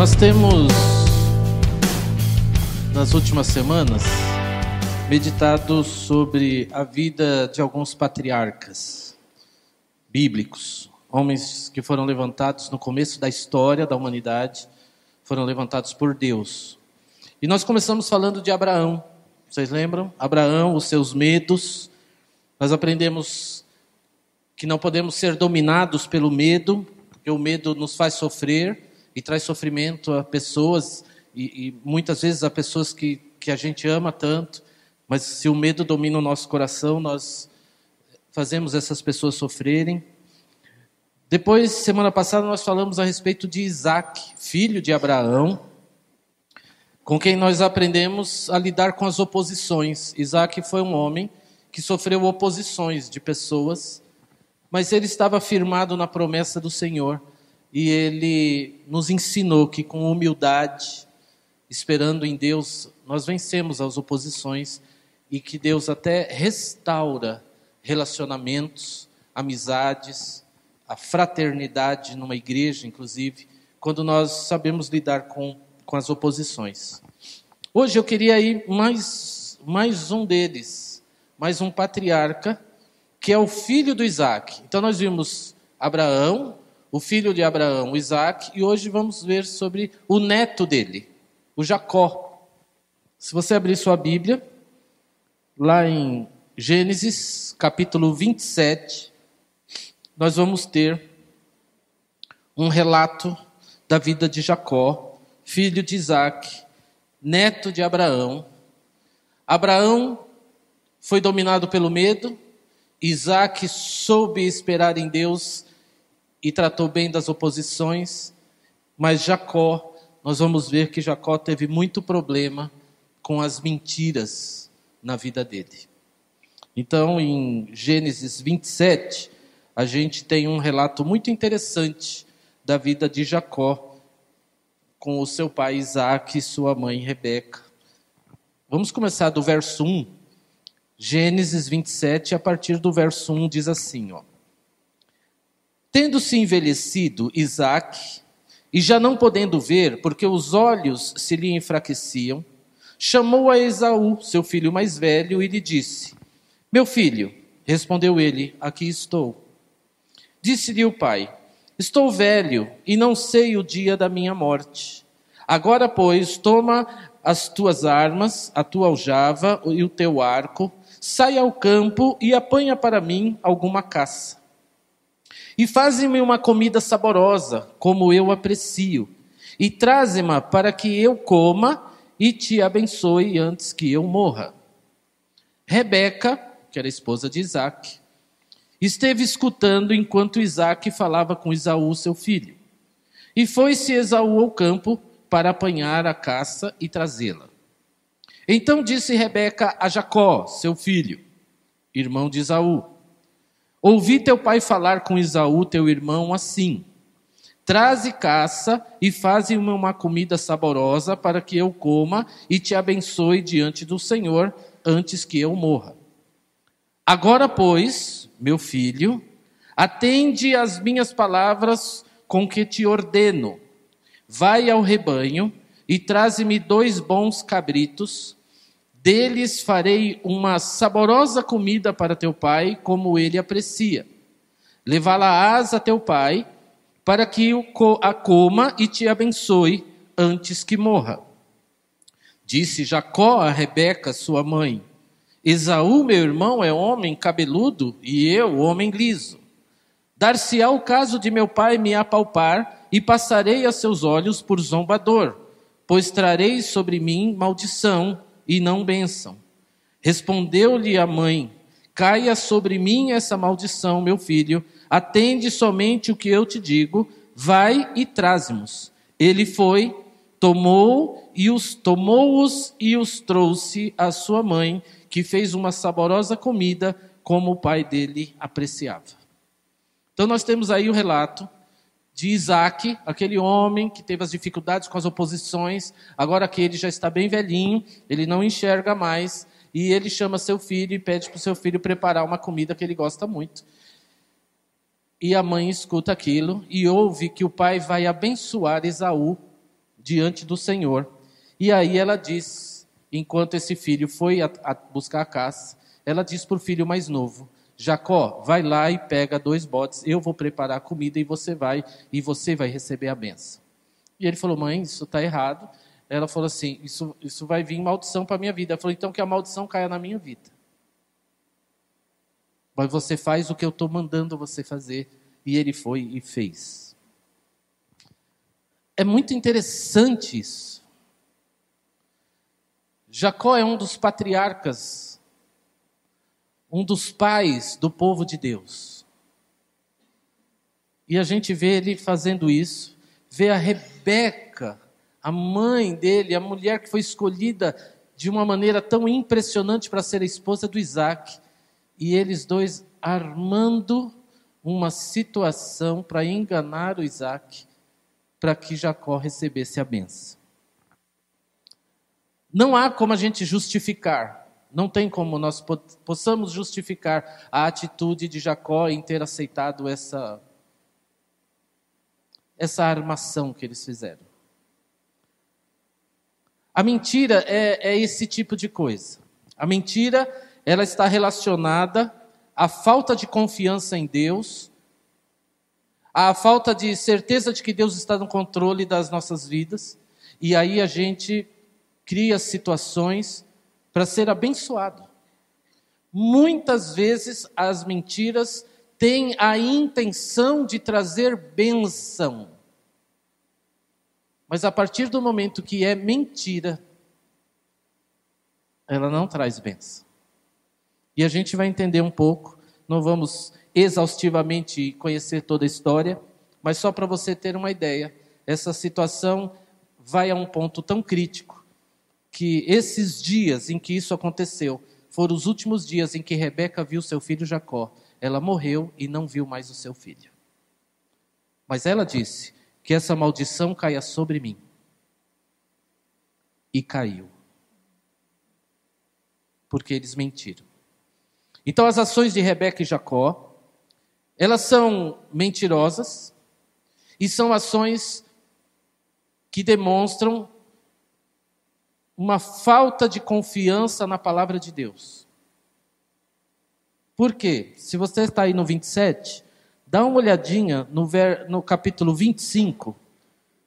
Nós temos, nas últimas semanas, meditado sobre a vida de alguns patriarcas bíblicos, homens que foram levantados no começo da história da humanidade, foram levantados por Deus. E nós começamos falando de Abraão. Vocês lembram? Abraão, os seus medos. Nós aprendemos que não podemos ser dominados pelo medo, porque o medo nos faz sofrer e traz sofrimento a pessoas, e, e muitas vezes a pessoas que, que a gente ama tanto, mas se o medo domina o nosso coração, nós fazemos essas pessoas sofrerem. Depois, semana passada, nós falamos a respeito de Isaac, filho de Abraão, com quem nós aprendemos a lidar com as oposições. Isaac foi um homem que sofreu oposições de pessoas, mas ele estava firmado na promessa do Senhor e ele nos ensinou que com humildade, esperando em Deus, nós vencemos as oposições e que Deus até restaura relacionamentos, amizades, a fraternidade numa igreja, inclusive, quando nós sabemos lidar com, com as oposições. Hoje eu queria ir mais, mais um deles, mais um patriarca, que é o filho do Isaac. Então nós vimos Abraão, o filho de Abraão, Isaac, e hoje vamos ver sobre o neto dele, o Jacó. Se você abrir sua Bíblia, lá em Gênesis capítulo 27, nós vamos ter um relato da vida de Jacó, filho de Isaac, neto de Abraão. Abraão foi dominado pelo medo, Isaac soube esperar em Deus e tratou bem das oposições, mas Jacó, nós vamos ver que Jacó teve muito problema com as mentiras na vida dele. Então, em Gênesis 27, a gente tem um relato muito interessante da vida de Jacó com o seu pai Isaac e sua mãe Rebeca. Vamos começar do verso 1. Gênesis 27, a partir do verso 1 diz assim, ó: Tendo-se envelhecido Isaac, e já não podendo ver, porque os olhos se lhe enfraqueciam, chamou a Esaú, seu filho mais velho, e lhe disse: Meu filho, respondeu ele, aqui estou. Disse-lhe o pai: Estou velho e não sei o dia da minha morte. Agora, pois, toma as tuas armas, a tua aljava e o teu arco, sai ao campo e apanha para mim alguma caça. E faze-me uma comida saborosa, como eu aprecio, e traze-ma para que eu coma e te abençoe antes que eu morra. Rebeca, que era esposa de Isaac, esteve escutando enquanto Isaac falava com Esaú, seu filho. E foi-se Esaú ao campo para apanhar a caça e trazê-la. Então disse Rebeca a Jacó, seu filho, irmão de Esaú: Ouvi teu pai falar com Isaú, teu irmão, assim: Traze caça e faze-me uma comida saborosa para que eu coma e te abençoe diante do Senhor antes que eu morra. Agora, pois, meu filho, atende às minhas palavras com que te ordeno. Vai ao rebanho e traze-me dois bons cabritos deles farei uma saborosa comida para teu pai, como ele aprecia. Levá-la-ás a teu pai, para que a coma e te abençoe antes que morra. Disse Jacó a Rebeca, sua mãe: Esaú, meu irmão, é homem cabeludo e eu, homem liso. Dar-se-á o caso de meu pai me apalpar e passarei a seus olhos por zombador, pois trarei sobre mim maldição e não bênção. Respondeu-lhe a mãe: Caia sobre mim essa maldição, meu filho, atende somente o que eu te digo, vai e traze-nos. Ele foi, tomou e os tomou-os e os trouxe à sua mãe, que fez uma saborosa comida, como o pai dele apreciava. Então nós temos aí o relato de Isaac, aquele homem que teve as dificuldades com as oposições, agora que ele já está bem velhinho, ele não enxerga mais, e ele chama seu filho e pede para o seu filho preparar uma comida que ele gosta muito. E a mãe escuta aquilo e ouve que o pai vai abençoar Esaú diante do Senhor. E aí ela diz, enquanto esse filho foi a, a buscar a caça, ela diz para o filho mais novo: Jacó, vai lá e pega dois botes, eu vou preparar a comida e você vai, e você vai receber a benção. E ele falou: Mãe, isso está errado. Ela falou assim: Isso, isso vai vir maldição para a minha vida. Ela falou: Então que a maldição caia na minha vida. Mas você faz o que eu estou mandando você fazer. E ele foi e fez. É muito interessante isso. Jacó é um dos patriarcas, um dos pais do povo de Deus. E a gente vê ele fazendo isso, vê a Rebeca, a mãe dele, a mulher que foi escolhida de uma maneira tão impressionante para ser a esposa do Isaac, e eles dois armando uma situação para enganar o Isaac, para que Jacó recebesse a benção. Não há como a gente justificar, não tem como nós possamos justificar a atitude de Jacó em ter aceitado essa, essa armação que eles fizeram. A mentira é, é esse tipo de coisa. A mentira, ela está relacionada à falta de confiança em Deus, à falta de certeza de que Deus está no controle das nossas vidas, e aí a gente cria situações para ser abençoado. Muitas vezes as mentiras têm a intenção de trazer benção. Mas a partir do momento que é mentira, ela não traz benção. E a gente vai entender um pouco, não vamos exaustivamente conhecer toda a história, mas só para você ter uma ideia, essa situação vai a um ponto tão crítico que esses dias em que isso aconteceu foram os últimos dias em que Rebeca viu seu filho Jacó. Ela morreu e não viu mais o seu filho. Mas ela disse: Que essa maldição caia sobre mim. E caiu. Porque eles mentiram. Então, as ações de Rebeca e Jacó, elas são mentirosas e são ações que demonstram uma falta de confiança na palavra de Deus. Por quê? Se você está aí no 27, dá uma olhadinha no, ver, no capítulo 25.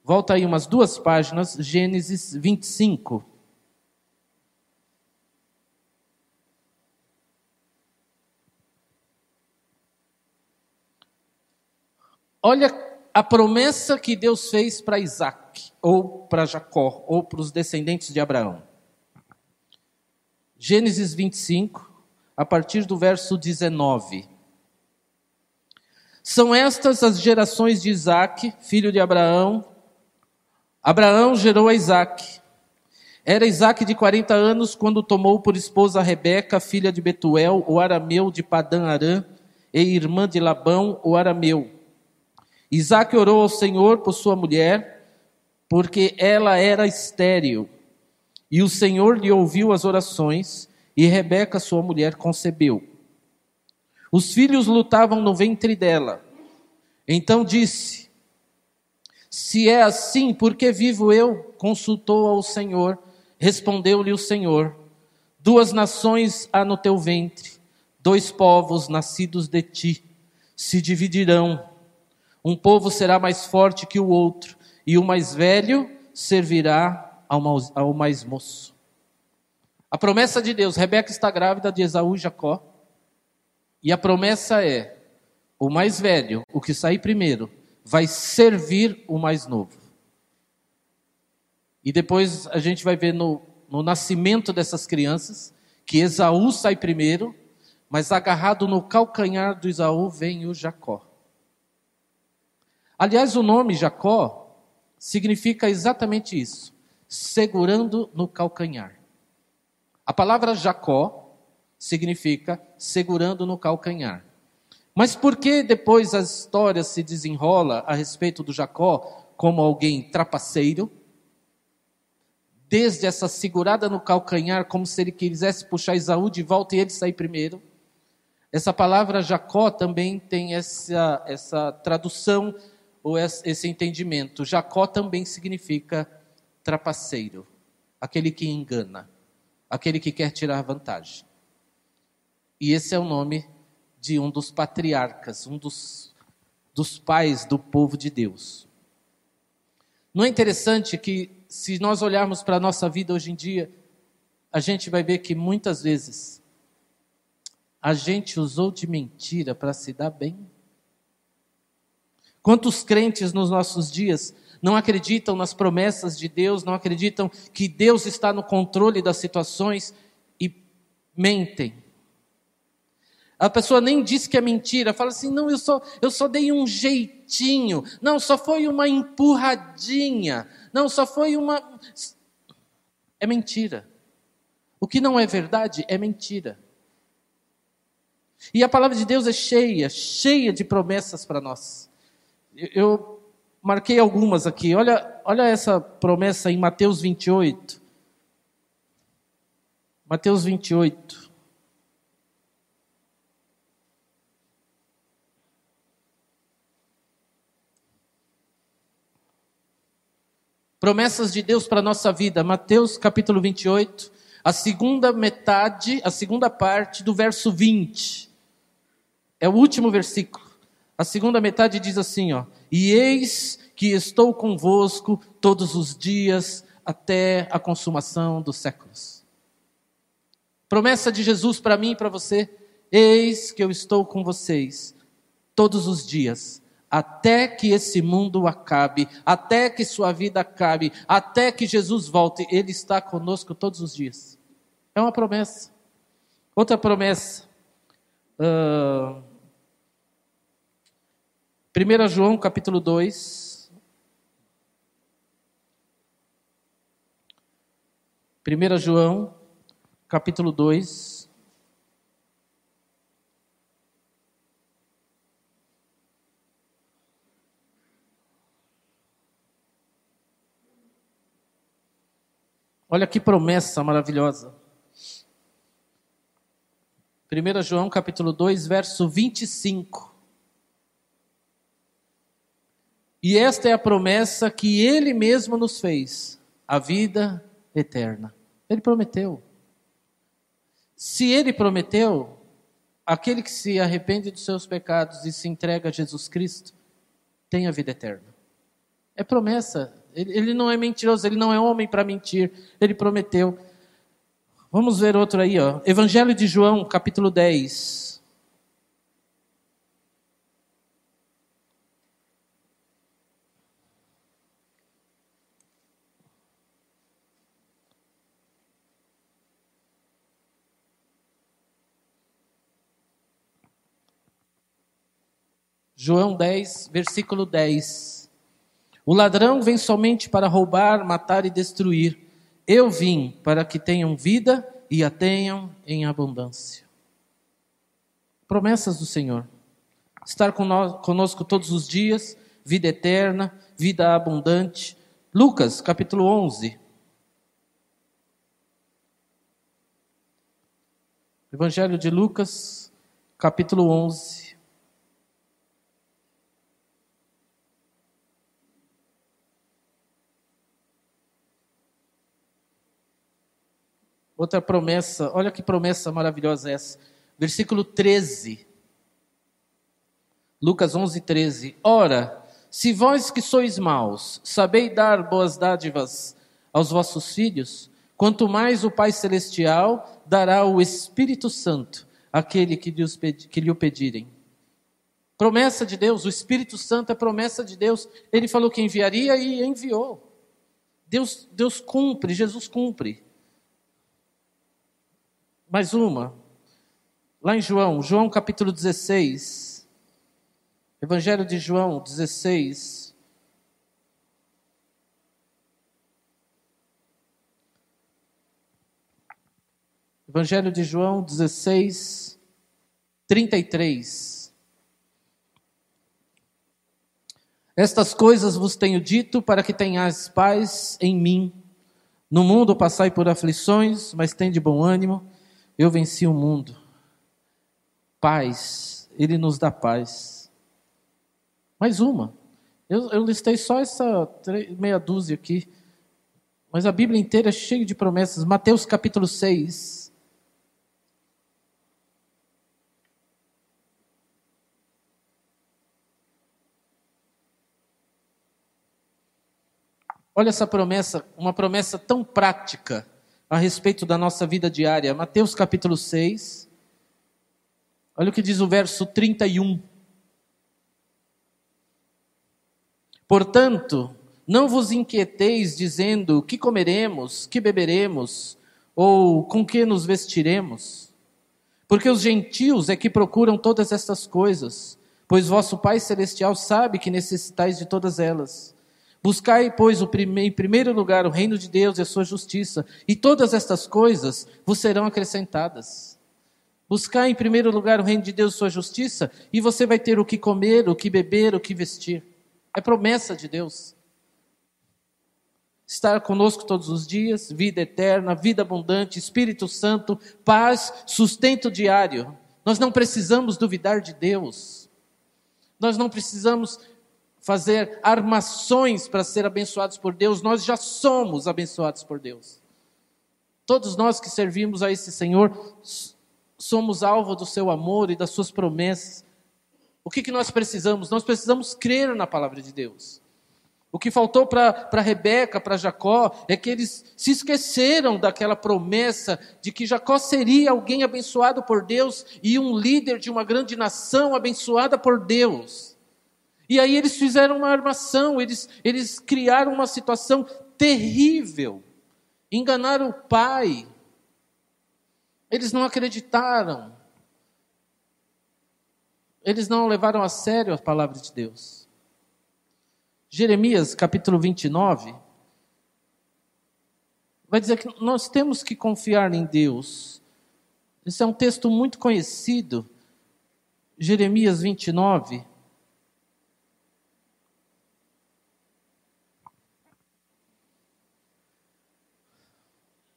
Volta aí umas duas páginas, Gênesis 25. Olha a promessa que Deus fez para Isaac ou para Jacó, ou para os descendentes de Abraão. Gênesis 25, a partir do verso 19. São estas as gerações de Isaac, filho de Abraão. Abraão gerou a Isaac. Era Isaac de 40 anos quando tomou por esposa Rebeca, filha de Betuel, o arameu de Padã Arã, e irmã de Labão, o arameu. Isaac orou ao Senhor por sua mulher, porque ela era estéril. E o Senhor lhe ouviu as orações, e Rebeca, sua mulher, concebeu. Os filhos lutavam no ventre dela. Então disse: Se é assim, por que vivo eu? Consultou ao Senhor. Respondeu-lhe o Senhor: Duas nações há no teu ventre, dois povos nascidos de ti se dividirão. Um povo será mais forte que o outro, e o mais velho servirá ao mais moço. A promessa de Deus, Rebeca está grávida de Esaú e Jacó, e a promessa é: o mais velho, o que sair primeiro, vai servir o mais novo. E depois a gente vai ver no, no nascimento dessas crianças que Esaú sai primeiro, mas agarrado no calcanhar do Esaú vem o Jacó. Aliás, o nome Jacó significa exatamente isso: segurando no calcanhar. A palavra Jacó significa segurando no calcanhar. Mas por que depois a história se desenrola a respeito do Jacó como alguém trapaceiro? Desde essa segurada no calcanhar, como se ele quisesse puxar Isaú de volta e ele sair primeiro. Essa palavra Jacó também tem essa, essa tradução ou esse entendimento. Jacó também significa trapaceiro, aquele que engana, aquele que quer tirar vantagem. E esse é o nome de um dos patriarcas, um dos, dos pais do povo de Deus. Não é interessante que, se nós olharmos para a nossa vida hoje em dia, a gente vai ver que muitas vezes a gente usou de mentira para se dar bem? Quantos crentes nos nossos dias não acreditam nas promessas de Deus, não acreditam que Deus está no controle das situações e mentem? A pessoa nem diz que é mentira, fala assim: não, eu só, eu só dei um jeitinho, não, só foi uma empurradinha, não, só foi uma. É mentira. O que não é verdade é mentira. E a palavra de Deus é cheia, cheia de promessas para nós. Eu marquei algumas aqui. Olha, olha essa promessa em Mateus 28. Mateus 28. Promessas de Deus para a nossa vida. Mateus capítulo 28, a segunda metade, a segunda parte do verso 20. É o último versículo. A segunda metade diz assim, ó: "E eis que estou convosco todos os dias até a consumação dos séculos." Promessa de Jesus para mim e para você: "Eis que eu estou com vocês todos os dias até que esse mundo acabe, até que sua vida acabe, até que Jesus volte, Ele está conosco todos os dias. É uma promessa. Outra promessa. Uh, 1 João capítulo 2. 1 João capítulo 2. Olha que promessa maravilhosa. 1 João capítulo 2, verso 25. E esta é a promessa que ele mesmo nos fez, a vida eterna. Ele prometeu. Se ele prometeu, aquele que se arrepende dos seus pecados e se entrega a Jesus Cristo, tem a vida eterna. É promessa. Ele, ele não é mentiroso, ele não é homem para mentir. Ele prometeu. Vamos ver outro aí, ó. Evangelho de João, capítulo 10. João 10, versículo 10. O ladrão vem somente para roubar, matar e destruir. Eu vim para que tenham vida e a tenham em abundância. Promessas do Senhor. Estar conosco todos os dias, vida eterna, vida abundante. Lucas, capítulo 11. Evangelho de Lucas, capítulo 11. Outra promessa, olha que promessa maravilhosa essa. Versículo 13. Lucas 11, 13. Ora, se vós que sois maus, sabeis dar boas dádivas aos vossos filhos, quanto mais o Pai Celestial dará o Espírito Santo àquele que, lhes que lhe o pedirem. Promessa de Deus, o Espírito Santo é promessa de Deus. Ele falou que enviaria e enviou. Deus, Deus cumpre, Jesus cumpre. Mais uma. Lá em João, João capítulo 16. Evangelho de João 16. Evangelho de João 16, 33. Estas coisas vos tenho dito para que tenhais paz em mim. No mundo passai por aflições, mas tende bom ânimo. Eu venci o mundo. Paz, Ele nos dá paz. Mais uma. Eu, eu listei só essa meia dúzia aqui. Mas a Bíblia inteira é cheia de promessas. Mateus capítulo 6. Olha essa promessa, uma promessa tão prática a respeito da nossa vida diária. Mateus capítulo 6. Olha o que diz o verso 31. Portanto, não vos inquieteis dizendo que comeremos, que beberemos, ou com que nos vestiremos. Porque os gentios é que procuram todas estas coisas, pois vosso Pai Celestial sabe que necessitais de todas elas. Buscai, pois, em primeiro lugar o reino de Deus e a sua justiça, e todas estas coisas vos serão acrescentadas. Buscai em primeiro lugar o reino de Deus e sua justiça, e você vai ter o que comer, o que beber, o que vestir. É promessa de Deus. Estar conosco todos os dias, vida eterna, vida abundante, Espírito Santo, paz, sustento diário. Nós não precisamos duvidar de Deus. Nós não precisamos fazer armações para ser abençoados por Deus, nós já somos abençoados por Deus. Todos nós que servimos a esse Senhor somos alvo do seu amor e das suas promessas. O que, que nós precisamos? Nós precisamos crer na palavra de Deus. O que faltou para Rebeca, para Jacó, é que eles se esqueceram daquela promessa de que Jacó seria alguém abençoado por Deus e um líder de uma grande nação abençoada por Deus. E aí eles fizeram uma armação, eles, eles criaram uma situação terrível. Enganaram o pai. Eles não acreditaram. Eles não levaram a sério a palavra de Deus. Jeremias capítulo 29 vai dizer que nós temos que confiar em Deus. Esse é um texto muito conhecido. Jeremias 29,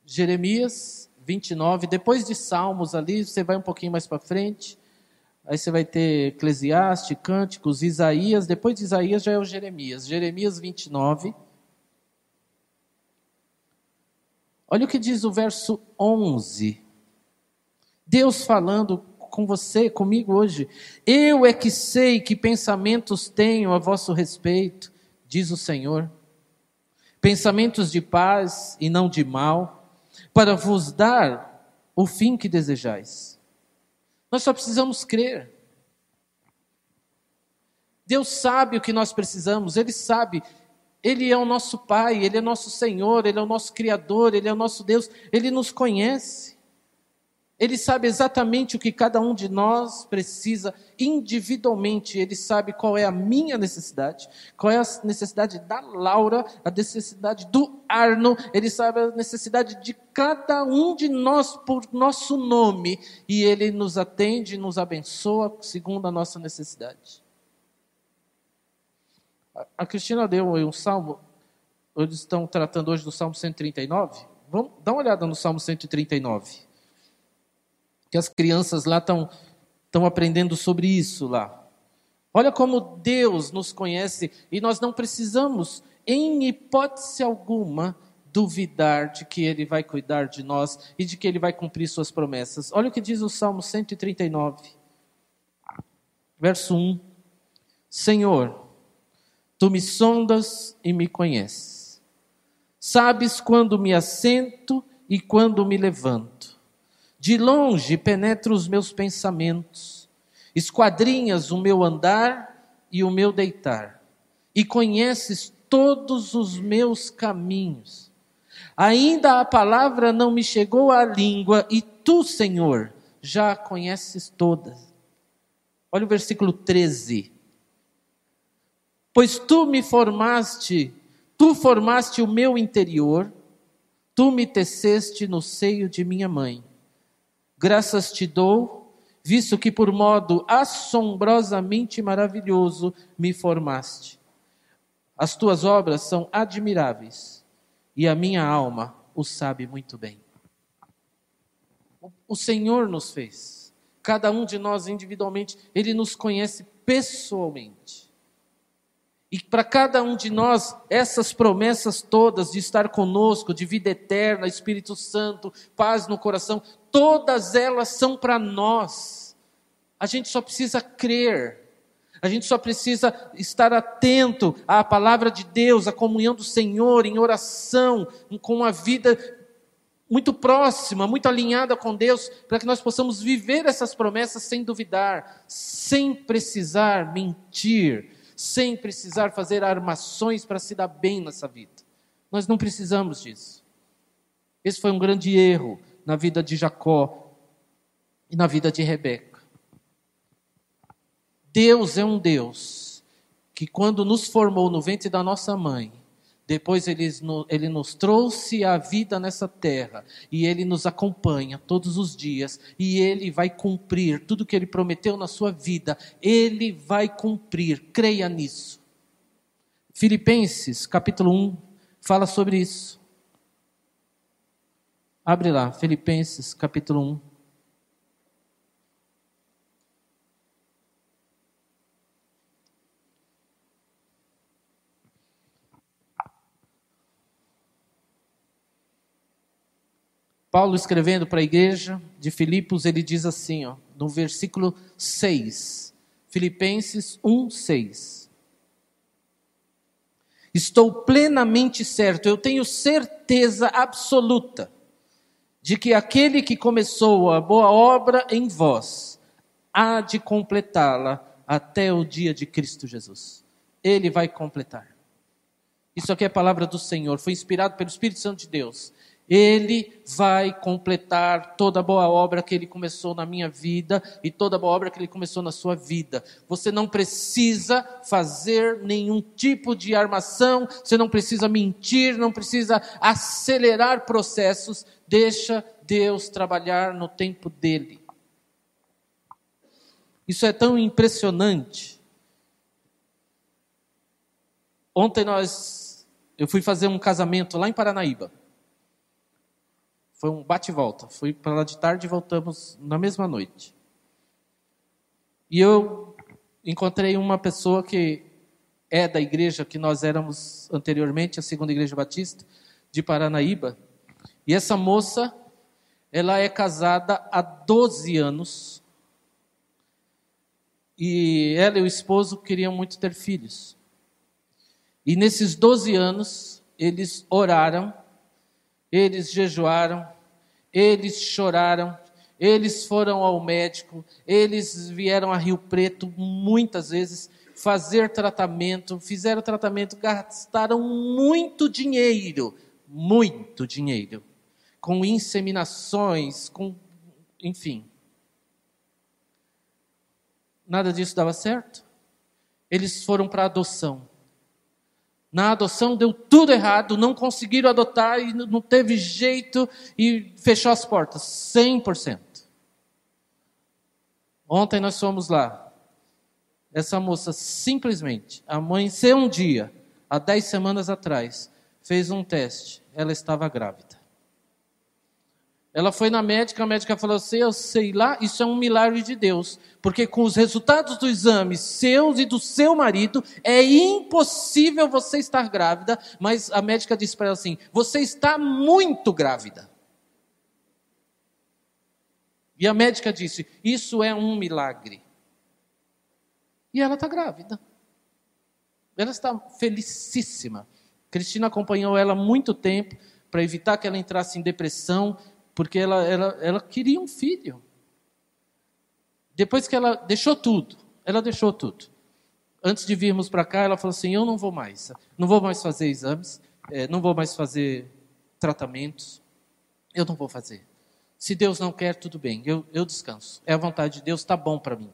Jeremias 29, depois de Salmos ali, você vai um pouquinho mais para frente, aí você vai ter Eclesiastes, Cânticos, Isaías, depois de Isaías já é o Jeremias. Jeremias 29. Olha o que diz o verso 11. Deus falando com você, comigo hoje. Eu é que sei que pensamentos tenho a vosso respeito, diz o Senhor. Pensamentos de paz e não de mal para vos dar o fim que desejais. Nós só precisamos crer. Deus sabe o que nós precisamos, Ele sabe. Ele é o nosso Pai, Ele é nosso Senhor, Ele é o nosso Criador, Ele é o nosso Deus, Ele nos conhece. Ele sabe exatamente o que cada um de nós precisa individualmente. Ele sabe qual é a minha necessidade, qual é a necessidade da Laura, a necessidade do Arno. Ele sabe a necessidade de cada um de nós por nosso nome. E ele nos atende, nos abençoa segundo a nossa necessidade. A Cristina deu um salmo. Eles estão tratando hoje do Salmo 139. Vamos dar uma olhada no Salmo 139 que as crianças lá estão estão aprendendo sobre isso lá. Olha como Deus nos conhece e nós não precisamos, em hipótese alguma, duvidar de que Ele vai cuidar de nós e de que Ele vai cumprir Suas promessas. Olha o que diz o Salmo 139, verso 1: Senhor, tu me sondas e me conheces, sabes quando me assento e quando me levanto. De longe penetra os meus pensamentos, esquadrinhas o meu andar e o meu deitar, e conheces todos os meus caminhos. Ainda a palavra não me chegou à língua, e tu, Senhor, já a conheces todas. Olha o versículo 13. Pois tu me formaste, tu formaste o meu interior, tu me teceste no seio de minha mãe. Graças te dou, visto que por modo assombrosamente maravilhoso me formaste. As tuas obras são admiráveis e a minha alma o sabe muito bem. O Senhor nos fez, cada um de nós individualmente, Ele nos conhece pessoalmente. E para cada um de nós, essas promessas todas de estar conosco, de vida eterna, Espírito Santo, paz no coração, todas elas são para nós. A gente só precisa crer. A gente só precisa estar atento à palavra de Deus, à comunhão do Senhor, em oração, com uma vida muito próxima, muito alinhada com Deus, para que nós possamos viver essas promessas sem duvidar, sem precisar mentir, sem precisar fazer armações para se dar bem nessa vida. Nós não precisamos disso. Esse foi um grande erro na vida de Jacó e na vida de Rebeca. Deus é um Deus que, quando nos formou no ventre da nossa mãe, depois ele, ele nos trouxe a vida nessa terra e ele nos acompanha todos os dias e ele vai cumprir tudo que ele prometeu na sua vida. Ele vai cumprir, creia nisso. Filipenses capítulo 1 fala sobre isso. Abre lá, Filipenses capítulo 1. Paulo escrevendo para a igreja de Filipos, ele diz assim, ó, no versículo 6, Filipenses 1, 6. Estou plenamente certo, eu tenho certeza absoluta de que aquele que começou a boa obra em vós há de completá-la até o dia de Cristo Jesus. Ele vai completar. Isso aqui é a palavra do Senhor, foi inspirado pelo Espírito Santo de Deus. Ele vai completar toda a boa obra que ele começou na minha vida e toda a boa obra que ele começou na sua vida. Você não precisa fazer nenhum tipo de armação, você não precisa mentir, não precisa acelerar processos. Deixa Deus trabalhar no tempo dele. Isso é tão impressionante. Ontem nós eu fui fazer um casamento lá em Paranaíba. Foi um bate-volta. Fui para lá de tarde e voltamos na mesma noite. E eu encontrei uma pessoa que é da igreja que nós éramos anteriormente, a segunda igreja batista de Paranaíba. E essa moça, ela é casada há 12 anos. E ela e o esposo queriam muito ter filhos. E nesses 12 anos, eles oraram eles jejuaram, eles choraram, eles foram ao médico, eles vieram a Rio Preto muitas vezes fazer tratamento, fizeram tratamento, gastaram muito dinheiro, muito dinheiro, com inseminações, com, enfim. Nada disso dava certo. Eles foram para adoção. Na adoção deu tudo errado, não conseguiram adotar e não teve jeito e fechou as portas, 100%. Ontem nós fomos lá. Essa moça simplesmente amanheceu um dia, há 10 semanas atrás, fez um teste, ela estava grávida. Ela foi na médica, a médica falou assim: Eu sei lá, isso é um milagre de Deus. Porque com os resultados do exame seus e do seu marido, é impossível você estar grávida. Mas a médica disse para ela assim: Você está muito grávida. E a médica disse: Isso é um milagre. E ela está grávida. Ela está felicíssima. Cristina acompanhou ela muito tempo para evitar que ela entrasse em depressão, porque ela, ela, ela queria um filho. Depois que ela deixou tudo, ela deixou tudo. Antes de virmos para cá, ela falou assim: Eu não vou mais, não vou mais fazer exames, é, não vou mais fazer tratamentos, eu não vou fazer. Se Deus não quer, tudo bem, eu, eu descanso. É a vontade de Deus, está bom para mim.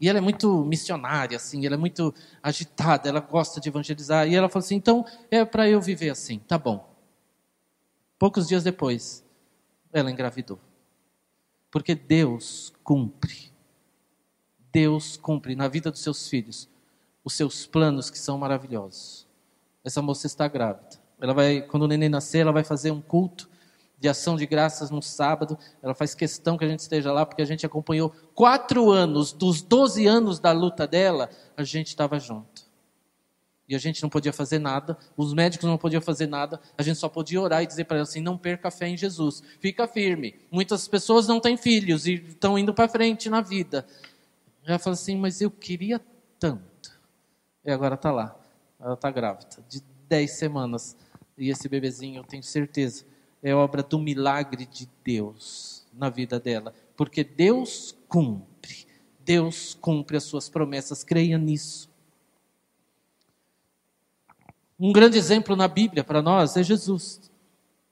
E ela é muito missionária, assim, ela é muito agitada, ela gosta de evangelizar. E ela falou assim: então é para eu viver assim, tá bom. Poucos dias depois, ela engravidou. Porque Deus cumpre. Deus cumpre na vida dos seus filhos os seus planos que são maravilhosos. Essa moça está grávida. Ela vai, quando o neném nascer, ela vai fazer um culto de ação de graças no sábado. Ela faz questão que a gente esteja lá, porque a gente acompanhou quatro anos, dos 12 anos da luta dela, a gente estava junto. E a gente não podia fazer nada, os médicos não podiam fazer nada, a gente só podia orar e dizer para ela assim: não perca a fé em Jesus, fica firme. Muitas pessoas não têm filhos e estão indo para frente na vida. Ela falou assim: mas eu queria tanto. E agora está lá, ela está grávida, de 10 semanas. E esse bebezinho, eu tenho certeza, é obra do milagre de Deus na vida dela, porque Deus cumpre, Deus cumpre as suas promessas, creia nisso. Um grande exemplo na Bíblia para nós é Jesus.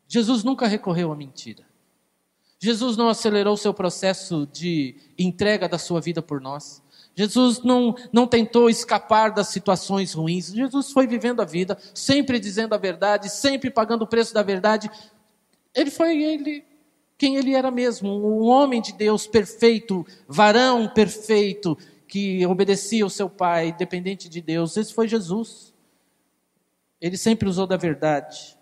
Jesus nunca recorreu à mentira. Jesus não acelerou seu processo de entrega da sua vida por nós. Jesus não, não tentou escapar das situações ruins. Jesus foi vivendo a vida, sempre dizendo a verdade, sempre pagando o preço da verdade. Ele foi ele quem ele era mesmo, um homem de Deus perfeito, varão perfeito, que obedecia ao seu pai, dependente de Deus. Esse foi Jesus. Ele sempre usou da verdade.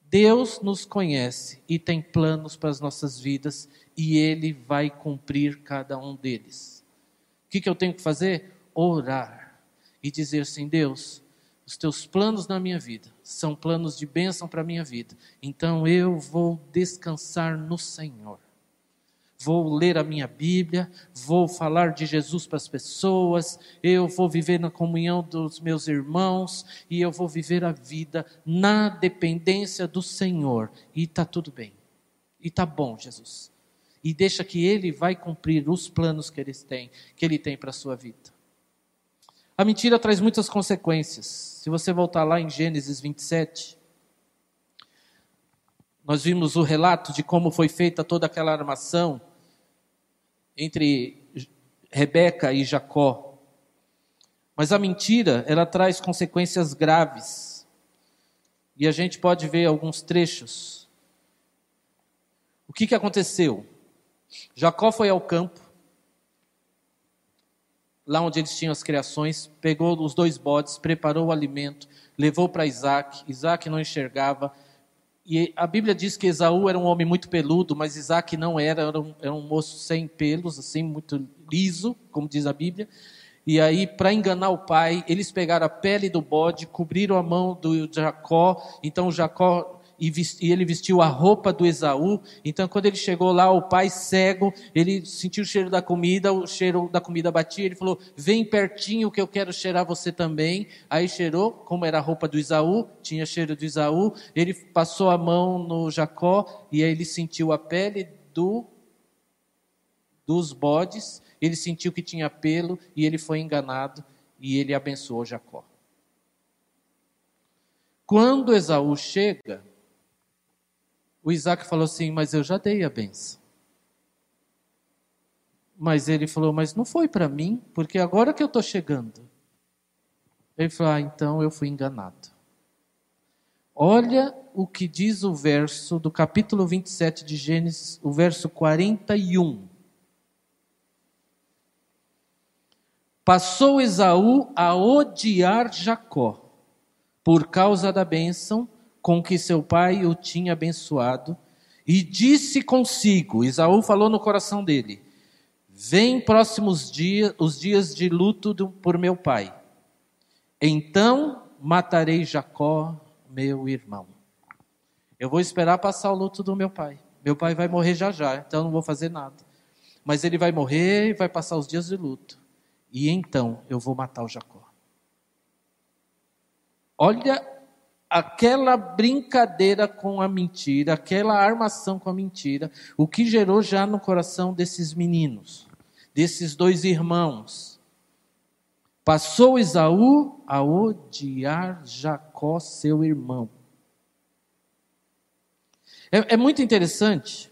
Deus nos conhece e tem planos para as nossas vidas e Ele vai cumprir cada um deles. O que, que eu tenho que fazer? Orar e dizer assim: Deus, os teus planos na minha vida são planos de bênção para a minha vida, então eu vou descansar no Senhor vou ler a minha Bíblia, vou falar de Jesus para as pessoas, eu vou viver na comunhão dos meus irmãos e eu vou viver a vida na dependência do Senhor. E está tudo bem. E está bom, Jesus. E deixa que Ele vai cumprir os planos que Ele tem, que Ele tem para a sua vida. A mentira traz muitas consequências. Se você voltar lá em Gênesis 27, nós vimos o relato de como foi feita toda aquela armação entre Rebeca e Jacó. Mas a mentira, ela traz consequências graves. E a gente pode ver alguns trechos. O que, que aconteceu? Jacó foi ao campo, lá onde eles tinham as criações, pegou os dois bodes, preparou o alimento, levou para Isaac. Isaac não enxergava, e a Bíblia diz que Esaú era um homem muito peludo, mas Isaac não era, era um, era um moço sem pelos, assim, muito liso, como diz a Bíblia. E aí, para enganar o pai, eles pegaram a pele do bode, cobriram a mão do Jacó. Então, Jacó e, ele vestiu a roupa do Esaú. Então, quando ele chegou lá, o pai cego, ele sentiu o cheiro da comida, o cheiro da comida batia. Ele falou: Vem pertinho que eu quero cheirar você também. Aí cheirou, como era a roupa do Esaú, tinha cheiro do Esaú. Ele passou a mão no Jacó e aí ele sentiu a pele do dos bodes. Ele sentiu que tinha pelo e ele foi enganado e ele abençoou Jacó. Quando Esaú chega, o Isaac falou assim: Mas eu já dei a benção. Mas ele falou: Mas não foi para mim, porque agora que eu estou chegando. Ele falou: Ah, então eu fui enganado. Olha o que diz o verso do capítulo 27 de Gênesis, o verso 41. Passou Esaú a odiar Jacó por causa da bênção com que seu pai o tinha abençoado, e disse consigo: Isaú falou no coração dele: Vem próximos dias, os dias de luto do, por meu pai. Então matarei Jacó, meu irmão. Eu vou esperar passar o luto do meu pai. Meu pai vai morrer já já, então não vou fazer nada. Mas ele vai morrer e vai passar os dias de luto. E então eu vou matar o Jacó. Olha aquela brincadeira com a mentira, aquela armação com a mentira, o que gerou já no coração desses meninos, desses dois irmãos. Passou Esaú a odiar Jacó, seu irmão. É, é muito interessante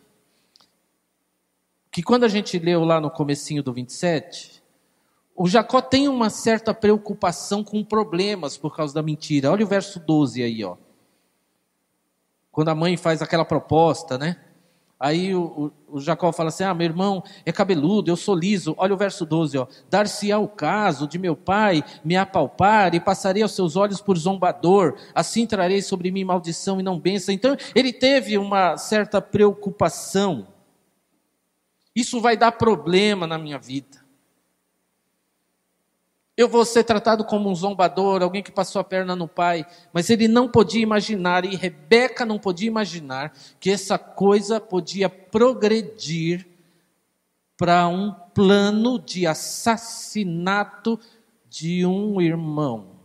que quando a gente leu lá no comecinho do 27, o Jacó tem uma certa preocupação com problemas por causa da mentira. Olha o verso 12 aí, ó. Quando a mãe faz aquela proposta, né? Aí o, o, o, Jacó fala assim: Ah, meu irmão é cabeludo, eu sou liso. Olha o verso 12, ó. Dar-se-á o caso de meu pai me apalpar e passarei aos seus olhos por zombador, assim trarei sobre mim maldição e não benção. Então ele teve uma certa preocupação. Isso vai dar problema na minha vida. Eu vou ser tratado como um zombador, alguém que passou a perna no pai. Mas ele não podia imaginar, e Rebeca não podia imaginar, que essa coisa podia progredir para um plano de assassinato de um irmão.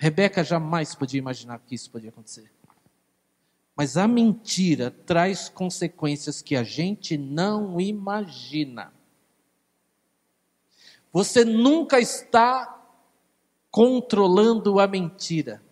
Rebeca jamais podia imaginar que isso podia acontecer. Mas a mentira traz consequências que a gente não imagina. Você nunca está controlando a mentira.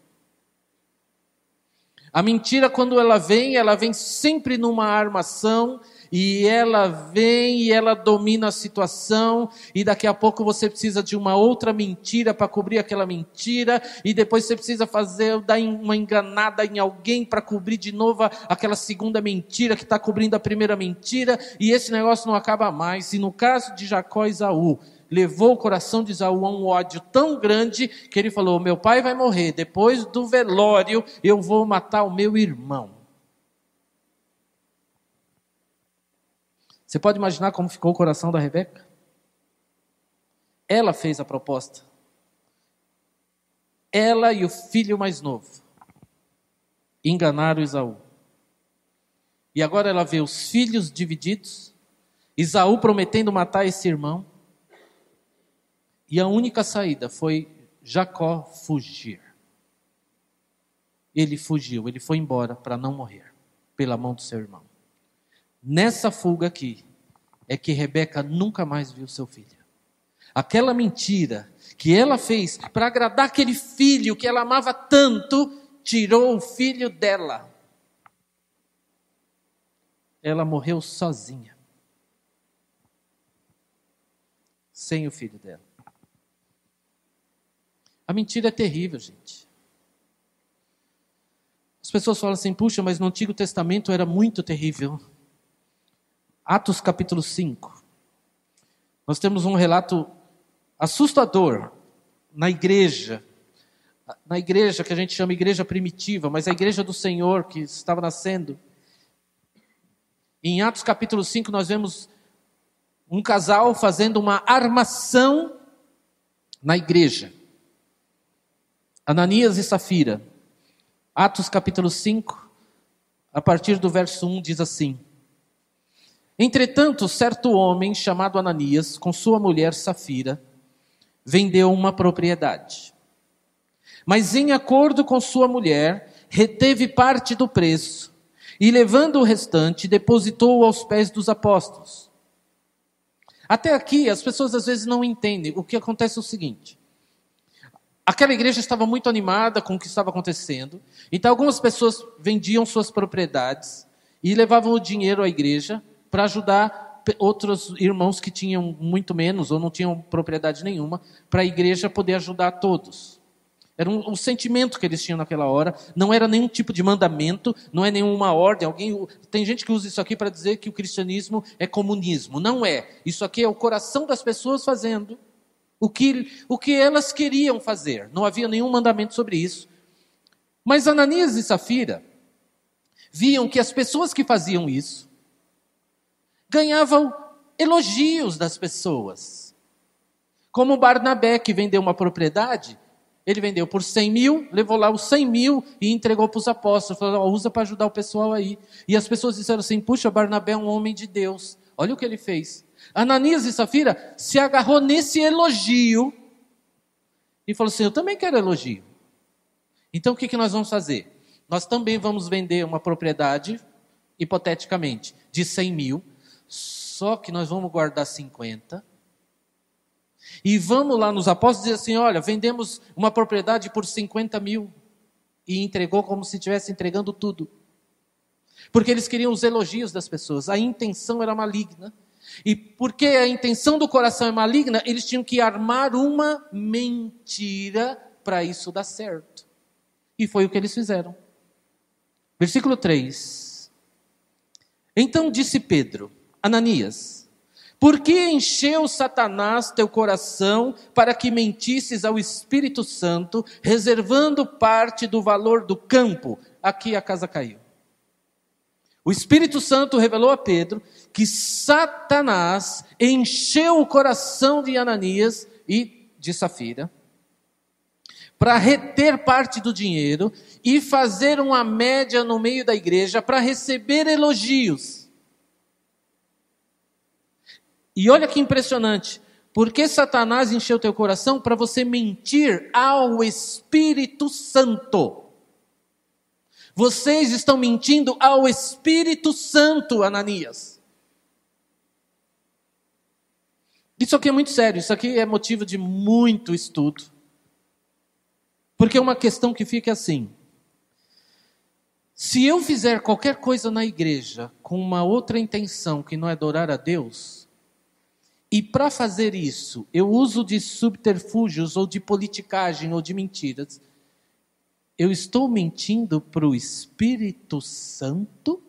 A mentira, quando ela vem, ela vem sempre numa armação e ela vem e ela domina a situação, e daqui a pouco você precisa de uma outra mentira para cobrir aquela mentira, e depois você precisa fazer dar uma enganada em alguém para cobrir de novo aquela segunda mentira que está cobrindo a primeira mentira, e esse negócio não acaba mais. E no caso de Jacó e Isaú, levou o coração de Isaú a um ódio tão grande que ele falou: Meu pai vai morrer, depois do velório eu vou matar o meu irmão. Você pode imaginar como ficou o coração da Rebeca? Ela fez a proposta. Ela e o filho mais novo enganaram Isaú. E agora ela vê os filhos divididos, Isaú prometendo matar esse irmão. E a única saída foi Jacó fugir. Ele fugiu, ele foi embora para não morrer pela mão do seu irmão. Nessa fuga aqui, é que Rebeca nunca mais viu seu filho. Aquela mentira que ela fez para agradar aquele filho que ela amava tanto, tirou o filho dela. Ela morreu sozinha. Sem o filho dela. A mentira é terrível, gente. As pessoas falam assim, puxa, mas no Antigo Testamento era muito terrível. Atos capítulo 5. Nós temos um relato assustador na igreja, na igreja que a gente chama igreja primitiva, mas a igreja do Senhor que estava nascendo. Em Atos capítulo 5 nós vemos um casal fazendo uma armação na igreja. Ananias e Safira. Atos capítulo 5, a partir do verso 1 diz assim: Entretanto, certo homem chamado Ananias, com sua mulher Safira, vendeu uma propriedade. Mas, em acordo com sua mulher, reteve parte do preço e, levando o restante, depositou aos pés dos apóstolos. Até aqui, as pessoas às vezes não entendem. O que acontece é o seguinte: aquela igreja estava muito animada com o que estava acontecendo, então algumas pessoas vendiam suas propriedades e levavam o dinheiro à igreja para ajudar outros irmãos que tinham muito menos ou não tinham propriedade nenhuma, para a igreja poder ajudar todos. Era um, um, sentimento que eles tinham naquela hora, não era nenhum tipo de mandamento, não é nenhuma ordem. Alguém tem gente que usa isso aqui para dizer que o cristianismo é comunismo. Não é. Isso aqui é o coração das pessoas fazendo o que, o que elas queriam fazer. Não havia nenhum mandamento sobre isso. Mas Ananias e Safira viam que as pessoas que faziam isso ganhavam elogios das pessoas. Como Barnabé, que vendeu uma propriedade, ele vendeu por 100 mil, levou lá os 100 mil e entregou para os apóstolos. Falou, usa para ajudar o pessoal aí. E as pessoas disseram assim: puxa, Barnabé é um homem de Deus. Olha o que ele fez. Ananias e Safira se agarrou nesse elogio e falou assim: eu também quero elogio. Então o que, que nós vamos fazer? Nós também vamos vender uma propriedade, hipoteticamente, de 100 mil só que nós vamos guardar 50. E vamos lá nos apóstolos dizer assim: olha, vendemos uma propriedade por 50 mil. E entregou como se estivesse entregando tudo. Porque eles queriam os elogios das pessoas. A intenção era maligna. E porque a intenção do coração é maligna, eles tinham que armar uma mentira para isso dar certo. E foi o que eles fizeram. Versículo 3. Então disse Pedro: Ananias, por que encheu Satanás teu coração para que mentisses ao Espírito Santo, reservando parte do valor do campo? Aqui a casa caiu. O Espírito Santo revelou a Pedro que Satanás encheu o coração de Ananias e de Safira para reter parte do dinheiro e fazer uma média no meio da igreja para receber elogios. E olha que impressionante. Porque Satanás encheu teu coração para você mentir ao Espírito Santo. Vocês estão mentindo ao Espírito Santo, Ananias. Isso aqui é muito sério, isso aqui é motivo de muito estudo. Porque é uma questão que fica assim: se eu fizer qualquer coisa na igreja com uma outra intenção que não é adorar a Deus, e para fazer isso eu uso de subterfúgios ou de politicagem ou de mentiras, eu estou mentindo para o Espírito Santo?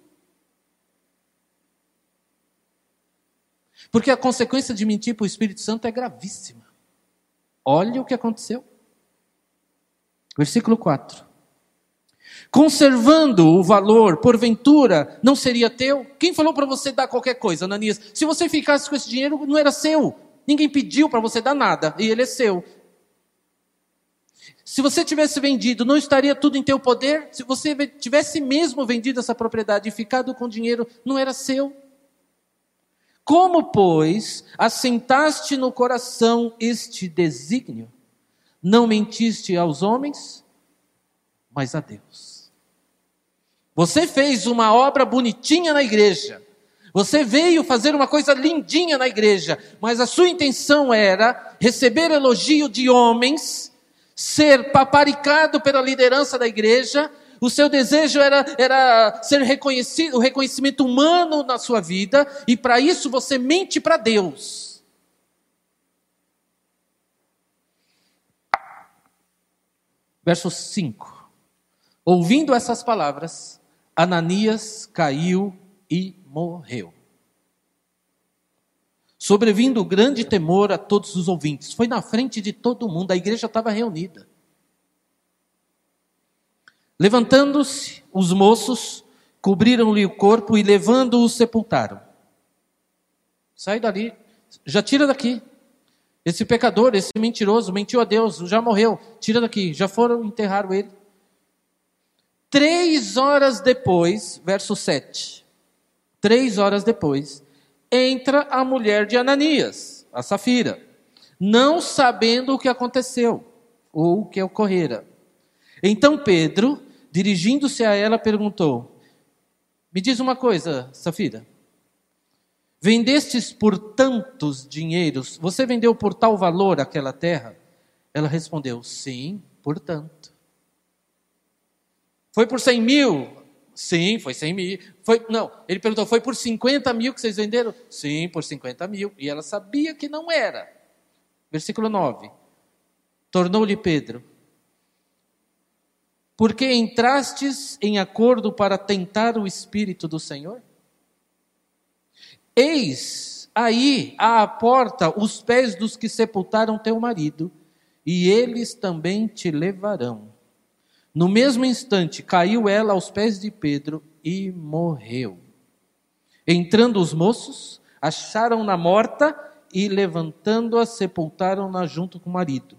Porque a consequência de mentir para o Espírito Santo é gravíssima. Olha o que aconteceu. Versículo 4. Conservando o valor, porventura, não seria teu? Quem falou para você dar qualquer coisa, Ananias? Se você ficasse com esse dinheiro, não era seu. Ninguém pediu para você dar nada, e ele é seu. Se você tivesse vendido, não estaria tudo em teu poder? Se você tivesse mesmo vendido essa propriedade e ficado com o dinheiro, não era seu? Como, pois, assentaste no coração este desígnio? Não mentiste aos homens, mas a Deus. Você fez uma obra bonitinha na igreja. Você veio fazer uma coisa lindinha na igreja, mas a sua intenção era receber elogio de homens, ser paparicado pela liderança da igreja, o seu desejo era, era ser reconhecido, o reconhecimento humano na sua vida, e para isso você mente para Deus. Verso 5. Ouvindo essas palavras, Ananias caiu e morreu. Sobrevindo grande temor a todos os ouvintes. Foi na frente de todo mundo, a igreja estava reunida. Levantando-se os moços, cobriram-lhe o corpo e levando-o sepultaram. Sai dali, já tira daqui. Esse pecador, esse mentiroso, mentiu a Deus, já morreu. Tira daqui. Já foram enterrar ele. Três horas depois, verso 7. Três horas depois, entra a mulher de Ananias, a Safira, não sabendo o que aconteceu ou o que ocorrera. Então Pedro, dirigindo-se a ela, perguntou: Me diz uma coisa, Safira. Vendestes por tantos dinheiros, você vendeu por tal valor aquela terra? Ela respondeu: Sim, por tanto. Foi por 100 mil? Sim, foi 100 mil. Foi, não, ele perguntou: Foi por 50 mil que vocês venderam? Sim, por 50 mil. E ela sabia que não era. Versículo 9: Tornou-lhe Pedro: Porque entrastes em acordo para tentar o Espírito do Senhor? Eis aí à porta os pés dos que sepultaram teu marido, e eles também te levarão. No mesmo instante caiu ela aos pés de Pedro e morreu. Entrando os moços, acharam-na morta e, levantando-a, sepultaram-na junto com o marido.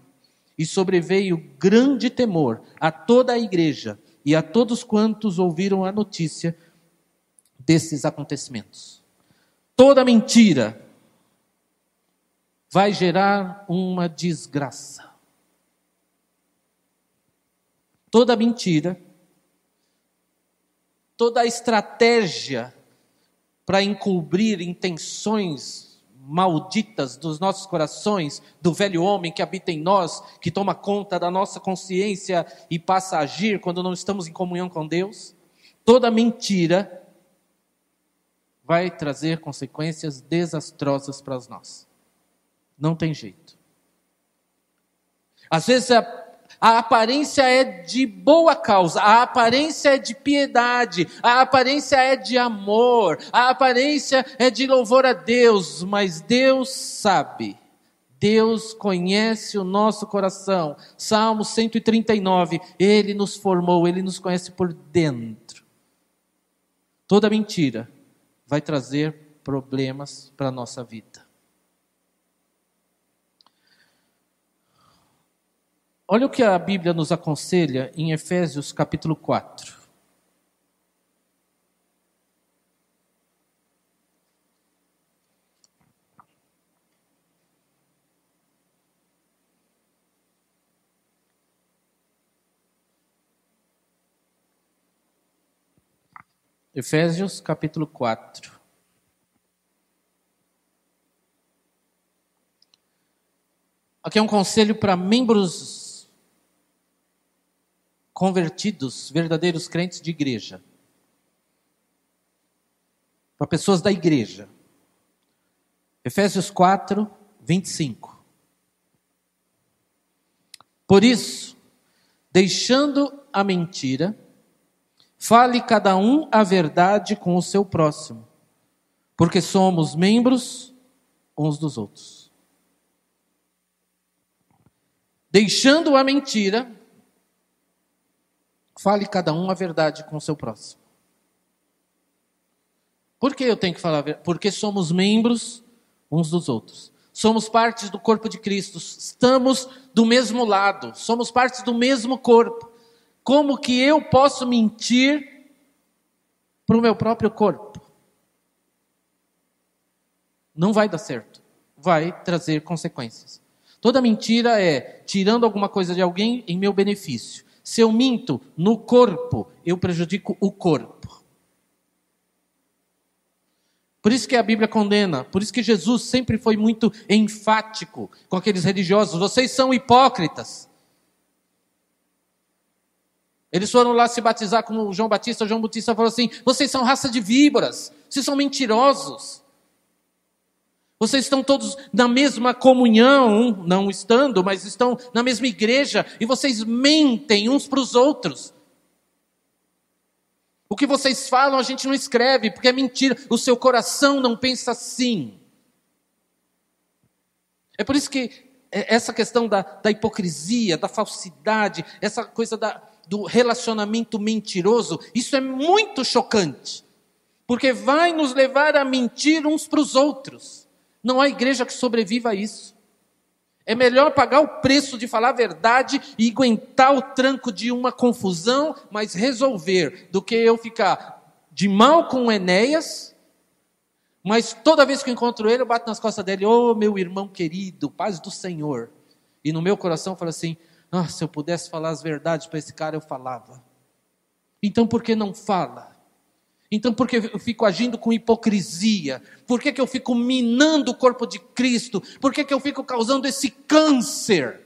E sobreveio grande temor a toda a igreja e a todos quantos ouviram a notícia desses acontecimentos. Toda mentira vai gerar uma desgraça. Toda mentira, toda estratégia para encobrir intenções malditas dos nossos corações, do velho homem que habita em nós, que toma conta da nossa consciência e passa a agir quando não estamos em comunhão com Deus. Toda mentira vai trazer consequências desastrosas para nós. Não tem jeito. Às vezes a, a aparência é de boa causa, a aparência é de piedade, a aparência é de amor, a aparência é de louvor a Deus, mas Deus sabe. Deus conhece o nosso coração. Salmo 139. Ele nos formou, ele nos conhece por dentro. Toda mentira vai trazer problemas para a nossa vida. Olha o que a Bíblia nos aconselha em Efésios capítulo 4. Efésios capítulo 4. Aqui é um conselho para membros convertidos, verdadeiros crentes de igreja. Para pessoas da igreja. Efésios 4, 25. Por isso, deixando a mentira, Fale cada um a verdade com o seu próximo, porque somos membros uns dos outros. Deixando a mentira, fale cada um a verdade com o seu próximo. Por que eu tenho que falar? Porque somos membros uns dos outros. Somos partes do corpo de Cristo, estamos do mesmo lado, somos partes do mesmo corpo. Como que eu posso mentir para o meu próprio corpo? Não vai dar certo. Vai trazer consequências. Toda mentira é tirando alguma coisa de alguém em meu benefício. Se eu minto no corpo, eu prejudico o corpo. Por isso que a Bíblia condena, por isso que Jesus sempre foi muito enfático com aqueles religiosos: vocês são hipócritas. Eles foram lá se batizar com João Batista. João Batista falou assim: vocês são raça de víboras, vocês são mentirosos. Vocês estão todos na mesma comunhão, não estando, mas estão na mesma igreja, e vocês mentem uns para os outros. O que vocês falam a gente não escreve, porque é mentira. O seu coração não pensa assim. É por isso que é, essa questão da, da hipocrisia, da falsidade, essa coisa da, do relacionamento mentiroso, isso é muito chocante, porque vai nos levar a mentir uns para os outros. Não há igreja que sobreviva a isso. É melhor pagar o preço de falar a verdade e aguentar o tranco de uma confusão, mas resolver, do que eu ficar de mal com Enéas, mas toda vez que eu encontro ele, eu bato nas costas dele, ô oh, meu irmão querido, paz do Senhor. E no meu coração fala assim: ah, se eu pudesse falar as verdades para esse cara, eu falava. Então por que não fala? Então por que eu fico agindo com hipocrisia? Por que, que eu fico minando o corpo de Cristo? Por que, que eu fico causando esse câncer?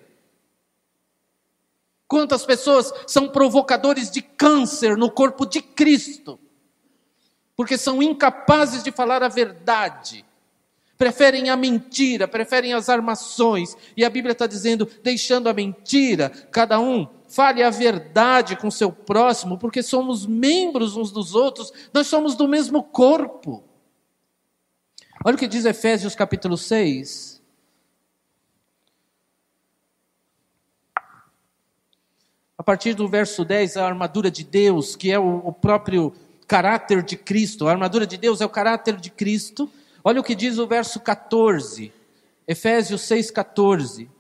Quantas pessoas são provocadores de câncer no corpo de Cristo? Porque são incapazes de falar a verdade preferem a mentira, preferem as armações. E a Bíblia está dizendo: deixando a mentira, cada um fale a verdade com seu próximo, porque somos membros uns dos outros, nós somos do mesmo corpo. Olha o que diz Efésios capítulo 6. A partir do verso 10, a armadura de Deus, que é o, o próprio caráter de Cristo. A armadura de Deus é o caráter de Cristo Olha o que diz o verso 14, Efésios 6, 14.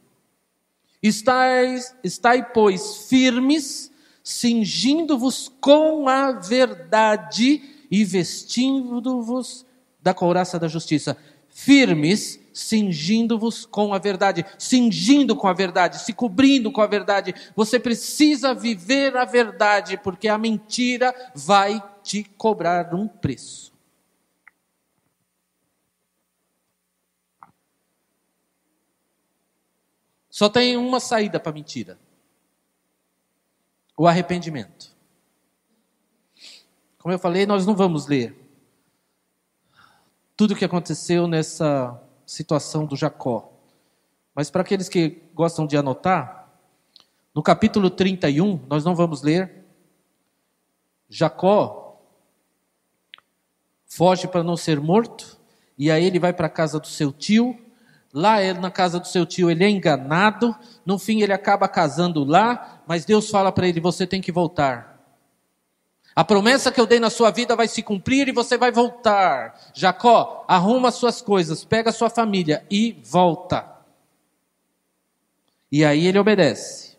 Estais, estai, pois, firmes, cingindo-vos com a verdade e vestindo-vos da couraça da justiça. Firmes, cingindo-vos com a verdade, cingindo com a verdade, se cobrindo com a verdade. Você precisa viver a verdade, porque a mentira vai te cobrar um preço. Só tem uma saída para mentira: o arrependimento. Como eu falei, nós não vamos ler tudo o que aconteceu nessa situação do Jacó. Mas para aqueles que gostam de anotar, no capítulo 31, nós não vamos ler. Jacó foge para não ser morto, e aí ele vai para a casa do seu tio, Lá na casa do seu tio ele é enganado, no fim ele acaba casando lá, mas Deus fala para ele: você tem que voltar. A promessa que eu dei na sua vida vai se cumprir e você vai voltar. Jacó, arruma suas coisas, pega sua família e volta. E aí ele obedece.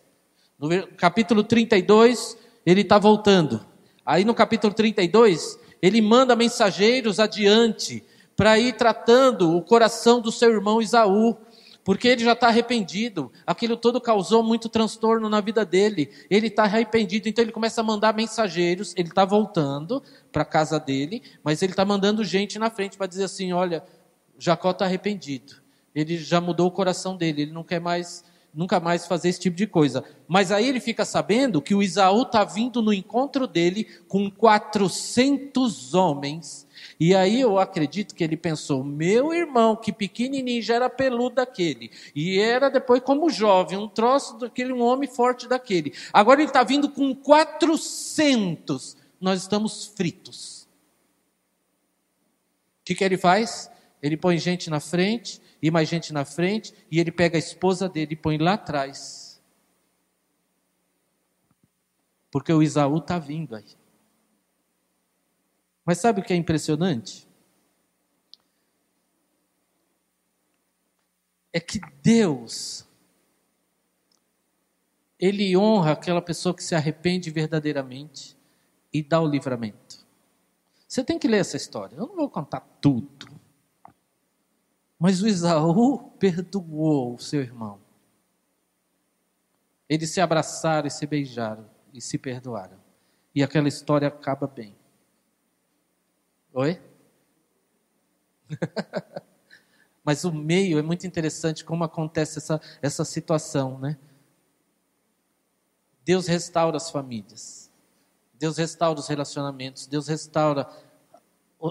No capítulo 32, ele está voltando. Aí no capítulo 32, ele manda mensageiros adiante para ir tratando o coração do seu irmão Isaú porque ele já está arrependido. Aquilo todo causou muito transtorno na vida dele. Ele está arrependido, então ele começa a mandar mensageiros. Ele está voltando para a casa dele, mas ele está mandando gente na frente para dizer assim: olha, Jacó está arrependido. Ele já mudou o coração dele. Ele não quer mais, nunca mais fazer esse tipo de coisa. Mas aí ele fica sabendo que o Isaú está vindo no encontro dele com 400 homens e aí eu acredito que ele pensou: meu irmão, que pequenininho, já era peludo daquele. E era depois, como jovem, um troço daquele, um homem forte daquele. Agora ele está vindo com 400. Nós estamos fritos. O que, que ele faz? Ele põe gente na frente, e mais gente na frente, e ele pega a esposa dele e põe lá atrás. Porque o Isaú está vindo aí. Mas sabe o que é impressionante? É que Deus, Ele honra aquela pessoa que se arrepende verdadeiramente e dá o livramento. Você tem que ler essa história. Eu não vou contar tudo. Mas o Isaú perdoou o seu irmão. Eles se abraçaram e se beijaram e se perdoaram. E aquela história acaba bem. Oi? Mas o meio é muito interessante como acontece essa, essa situação, né? Deus restaura as famílias. Deus restaura os relacionamentos. Deus restaura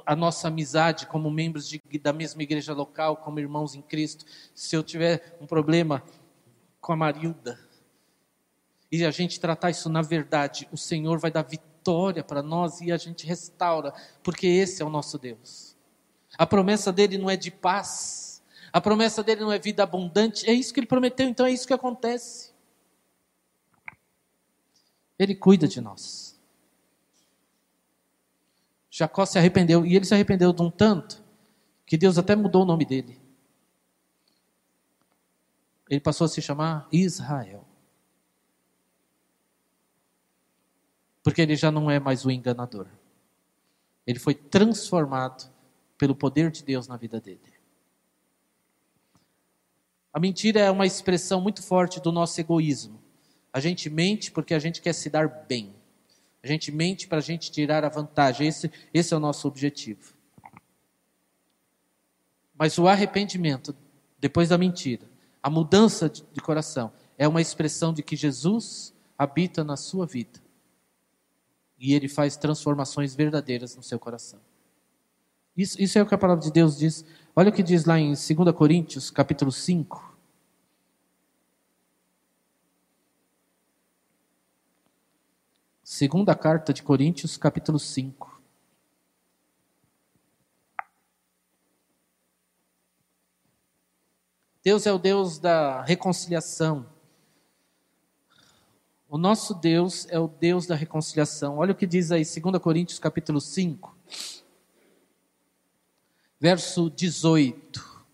a nossa amizade como membros de, da mesma igreja local, como irmãos em Cristo. Se eu tiver um problema com a Marilda e a gente tratar isso na verdade, o Senhor vai dar vitória vitória para nós e a gente restaura, porque esse é o nosso Deus. A promessa dele não é de paz, a promessa dele não é vida abundante, é isso que ele prometeu, então é isso que acontece. Ele cuida de nós. Jacó se arrependeu, e ele se arrependeu de um tanto, que Deus até mudou o nome dele. Ele passou a se chamar Israel. Porque ele já não é mais o enganador. Ele foi transformado pelo poder de Deus na vida dele. A mentira é uma expressão muito forte do nosso egoísmo. A gente mente porque a gente quer se dar bem. A gente mente para a gente tirar a vantagem. Esse, esse é o nosso objetivo. Mas o arrependimento, depois da mentira, a mudança de, de coração, é uma expressão de que Jesus habita na sua vida e ele faz transformações verdadeiras no seu coração. Isso, isso é o que a palavra de Deus diz. Olha o que diz lá em 2 Coríntios, capítulo 5. Segunda carta de Coríntios, capítulo 5. Deus é o Deus da reconciliação. O nosso Deus é o Deus da reconciliação. Olha o que diz aí, 2 Coríntios capítulo 5, verso 18.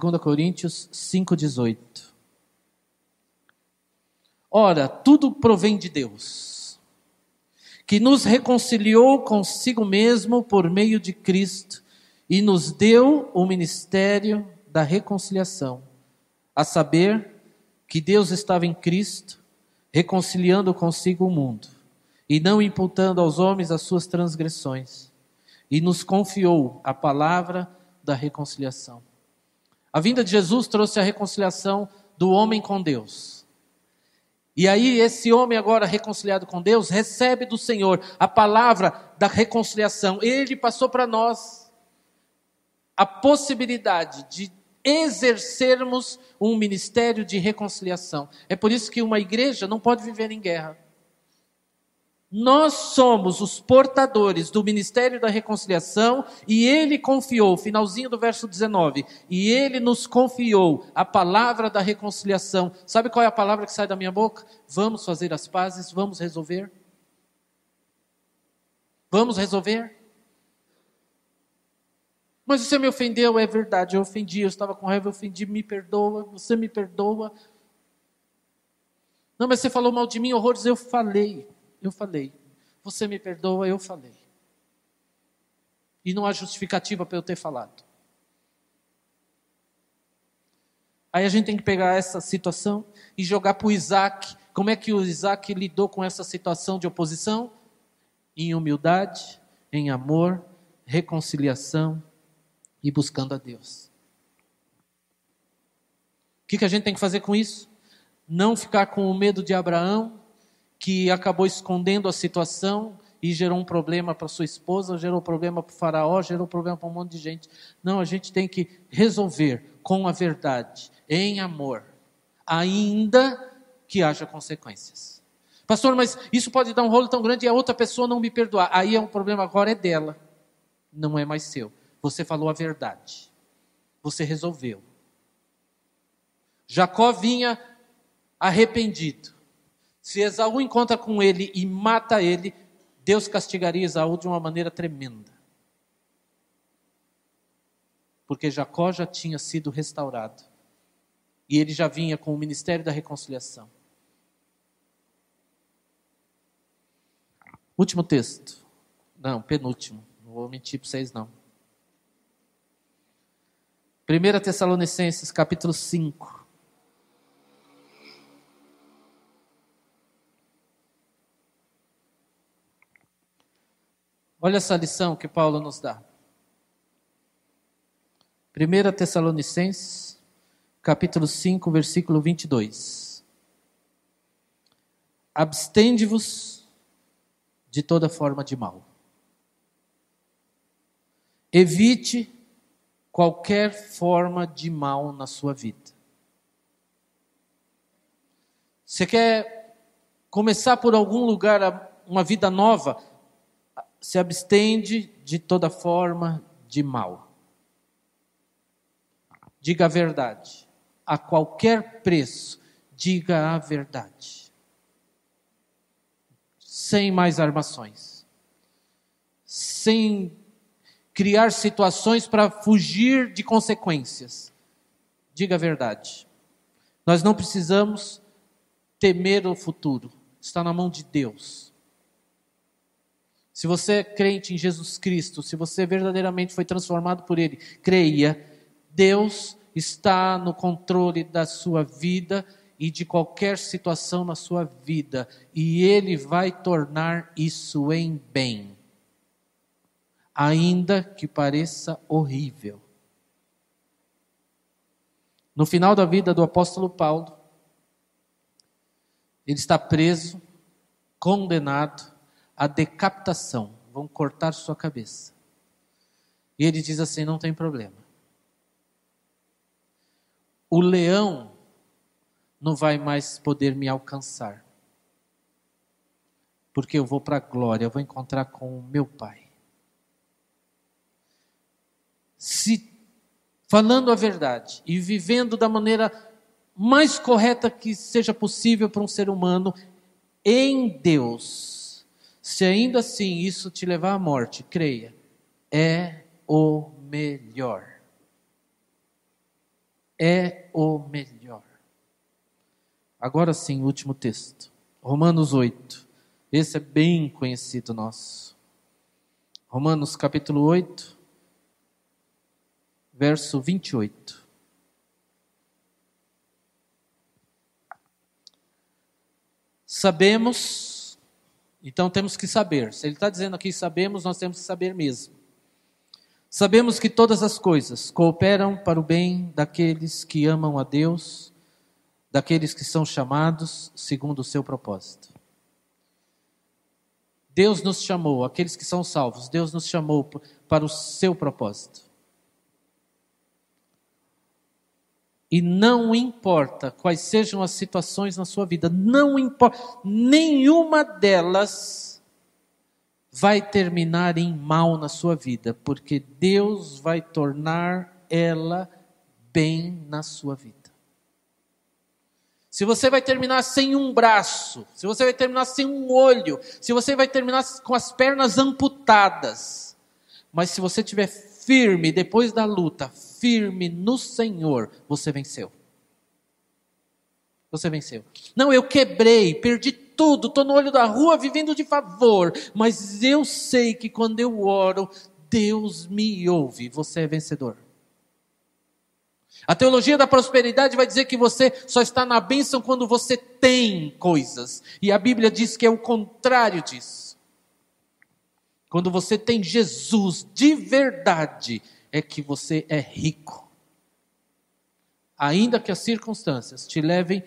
2 Coríntios 5, 18. Ora, tudo provém de Deus, que nos reconciliou consigo mesmo por meio de Cristo e nos deu o ministério da reconciliação, a saber, que Deus estava em Cristo, reconciliando consigo o mundo, e não imputando aos homens as suas transgressões, e nos confiou a palavra da reconciliação. A vinda de Jesus trouxe a reconciliação do homem com Deus. E aí, esse homem, agora reconciliado com Deus, recebe do Senhor a palavra da reconciliação. Ele passou para nós a possibilidade de exercermos um ministério de reconciliação. É por isso que uma igreja não pode viver em guerra. Nós somos os portadores do ministério da reconciliação e ele confiou, finalzinho do verso 19, e ele nos confiou a palavra da reconciliação. Sabe qual é a palavra que sai da minha boca? Vamos fazer as pazes, vamos resolver. Vamos resolver? Mas você me ofendeu, é verdade, eu ofendi, eu estava com raiva, eu ofendi, me perdoa, você me perdoa. Não, mas você falou mal de mim, horrores, eu falei, eu falei. Você me perdoa, eu falei. E não há justificativa para eu ter falado. Aí a gente tem que pegar essa situação e jogar para o Isaac. Como é que o Isaac lidou com essa situação de oposição? Em humildade, em amor, reconciliação e buscando a Deus. O que, que a gente tem que fazer com isso? Não ficar com o medo de Abraão, que acabou escondendo a situação e gerou um problema para sua esposa, gerou problema para o faraó, gerou problema para um monte de gente. Não, a gente tem que resolver com a verdade, em amor, ainda que haja consequências. Pastor, mas isso pode dar um rolo tão grande e a outra pessoa não me perdoar. Aí é um problema agora é dela, não é mais seu. Você falou a verdade. Você resolveu. Jacó vinha arrependido. Se Esaú encontra com ele e mata ele, Deus castigaria Esaú de uma maneira tremenda. Porque Jacó já tinha sido restaurado. E ele já vinha com o ministério da reconciliação. Último texto. Não, penúltimo. Não vou mentir para vocês, não. 1 Tessalonicenses capítulo 5. Olha essa lição que Paulo nos dá. 1 Tessalonicenses, capítulo 5, versículo 22. Abstende-vos de toda forma de mal. Evite qualquer forma de mal na sua vida. Você quer começar por algum lugar uma vida nova? Se abstende de toda forma de mal. Diga a verdade. A qualquer preço, diga a verdade. Sem mais armações. Sem criar situações para fugir de consequências. Diga a verdade. Nós não precisamos temer o futuro, está na mão de Deus. Se você é crente em Jesus Cristo, se você verdadeiramente foi transformado por Ele, creia, Deus está no controle da sua vida e de qualquer situação na sua vida, e Ele vai tornar isso em bem ainda que pareça horrível. No final da vida do apóstolo Paulo, ele está preso, condenado à decapitação. Vão cortar sua cabeça. E ele diz assim: não tem problema. O leão não vai mais poder me alcançar. Porque eu vou para a glória, eu vou encontrar com o meu Pai se falando a verdade e vivendo da maneira mais correta que seja possível para um ser humano em Deus, se ainda assim isso te levar à morte, creia, é o melhor. É o melhor. Agora sim, último texto. Romanos 8. Esse é bem conhecido nosso. Romanos capítulo 8 verso 28. Sabemos, então temos que saber. Se ele está dizendo aqui sabemos, nós temos que saber mesmo. Sabemos que todas as coisas cooperam para o bem daqueles que amam a Deus, daqueles que são chamados segundo o seu propósito. Deus nos chamou, aqueles que são salvos, Deus nos chamou para o seu propósito. E não importa quais sejam as situações na sua vida, não importa, nenhuma delas vai terminar em mal na sua vida, porque Deus vai tornar ela bem na sua vida. se você vai terminar sem um braço, se você vai terminar sem um olho, se você vai terminar com as pernas amputadas, mas se você estiver firme depois da luta, firme no Senhor, você venceu. Você venceu. Não, eu quebrei, perdi tudo, estou no olho da rua vivendo de favor, mas eu sei que quando eu oro, Deus me ouve. Você é vencedor. A teologia da prosperidade vai dizer que você só está na bênção quando você tem coisas. E a Bíblia diz que é o contrário disso. Quando você tem Jesus de verdade, é que você é rico. Ainda que as circunstâncias te levem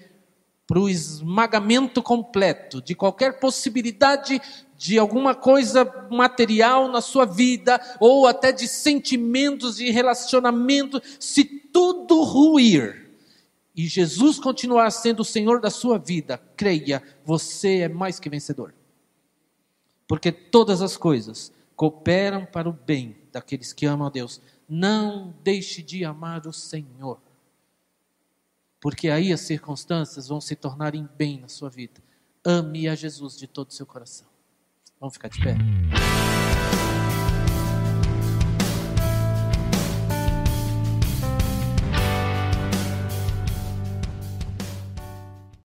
para o esmagamento completo de qualquer possibilidade de alguma coisa material na sua vida, ou até de sentimentos, de relacionamento, se tudo ruir e Jesus continuar sendo o Senhor da sua vida, creia, você é mais que vencedor. Porque todas as coisas cooperam para o bem daqueles que amam a Deus. Não deixe de amar o Senhor porque aí as circunstâncias vão se tornar em bem na sua vida. Ame a Jesus de todo o seu coração. Vamos ficar de pé?